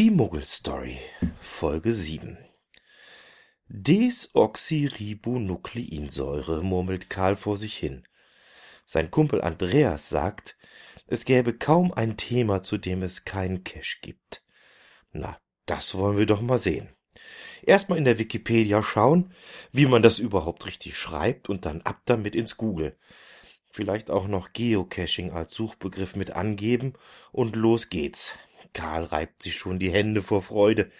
Die Muggelstory, Folge 7 Desoxyribonukleinsäure, murmelt Karl vor sich hin. Sein Kumpel Andreas sagt, es gäbe kaum ein Thema, zu dem es keinen Cash gibt. Na, das wollen wir doch mal sehen. Erstmal in der Wikipedia schauen, wie man das überhaupt richtig schreibt und dann ab damit ins Google. Vielleicht auch noch Geocaching als Suchbegriff mit angeben und los geht's. Karl reibt sich schon die Hände vor Freude.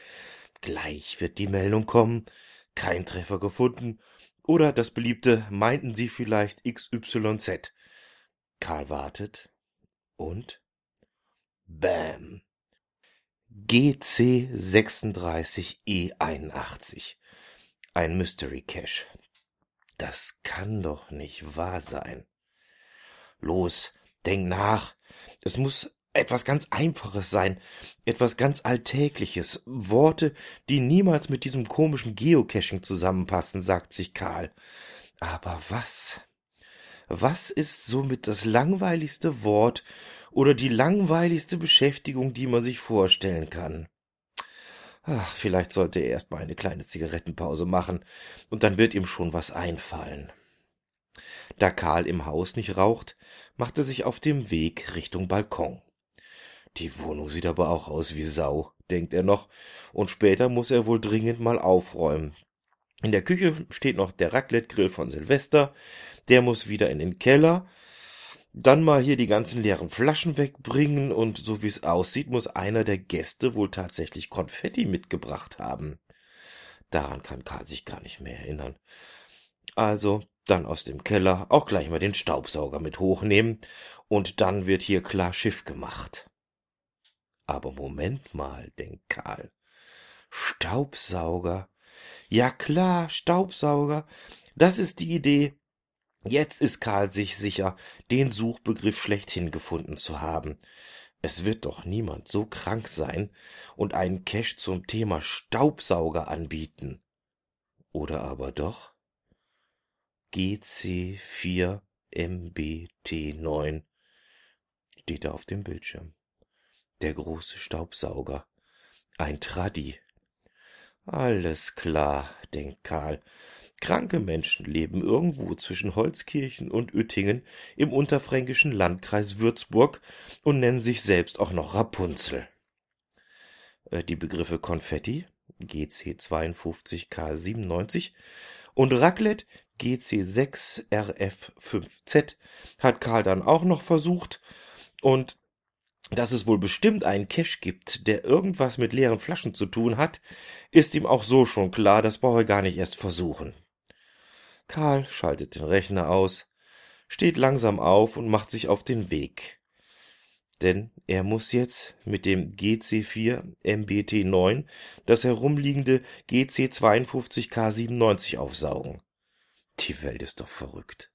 Gleich wird die Meldung kommen. Kein Treffer gefunden. Oder das beliebte meinten Sie vielleicht XYZ. Karl wartet. Und? Bam. GC 36E81. Ein Mystery Cache. Das kann doch nicht wahr sein. Los, denk nach. Es muss etwas ganz Einfaches sein, etwas ganz Alltägliches, Worte, die niemals mit diesem komischen Geocaching zusammenpassen, sagt sich Karl. Aber was? Was ist somit das langweiligste Wort oder die langweiligste Beschäftigung, die man sich vorstellen kann? Ach, vielleicht sollte er erst mal eine kleine Zigarettenpause machen, und dann wird ihm schon was einfallen. Da Karl im Haus nicht raucht, macht er sich auf dem Weg Richtung Balkon. Die Wohnung sieht aber auch aus wie Sau, denkt er noch, und später muss er wohl dringend mal aufräumen. In der Küche steht noch der Raclette-Grill von Silvester, der muss wieder in den Keller, dann mal hier die ganzen leeren Flaschen wegbringen und so wie es aussieht, muss einer der Gäste wohl tatsächlich Konfetti mitgebracht haben. Daran kann Karl sich gar nicht mehr erinnern. Also dann aus dem Keller auch gleich mal den Staubsauger mit hochnehmen und dann wird hier klar Schiff gemacht. Aber Moment mal, denkt Karl. Staubsauger. Ja klar, Staubsauger. Das ist die Idee. Jetzt ist Karl sich sicher, den Suchbegriff schlechthin gefunden zu haben. Es wird doch niemand so krank sein und einen Cache zum Thema Staubsauger anbieten. Oder aber doch? GC4MBT9 steht da auf dem Bildschirm der große Staubsauger. Ein Traddi. Alles klar, denkt Karl. Kranke Menschen leben irgendwo zwischen Holzkirchen und Uettingen im unterfränkischen Landkreis Würzburg und nennen sich selbst auch noch Rapunzel. Äh, die Begriffe Konfetti, GC 52K97 und Raclette, GC 6RF5Z, hat Karl dann auch noch versucht und dass es wohl bestimmt einen Cache gibt, der irgendwas mit leeren Flaschen zu tun hat, ist ihm auch so schon klar, das brauche er gar nicht erst versuchen. Karl schaltet den Rechner aus, steht langsam auf und macht sich auf den Weg. Denn er muss jetzt mit dem GC4 MBT9 das herumliegende GC52K97 aufsaugen. Die Welt ist doch verrückt.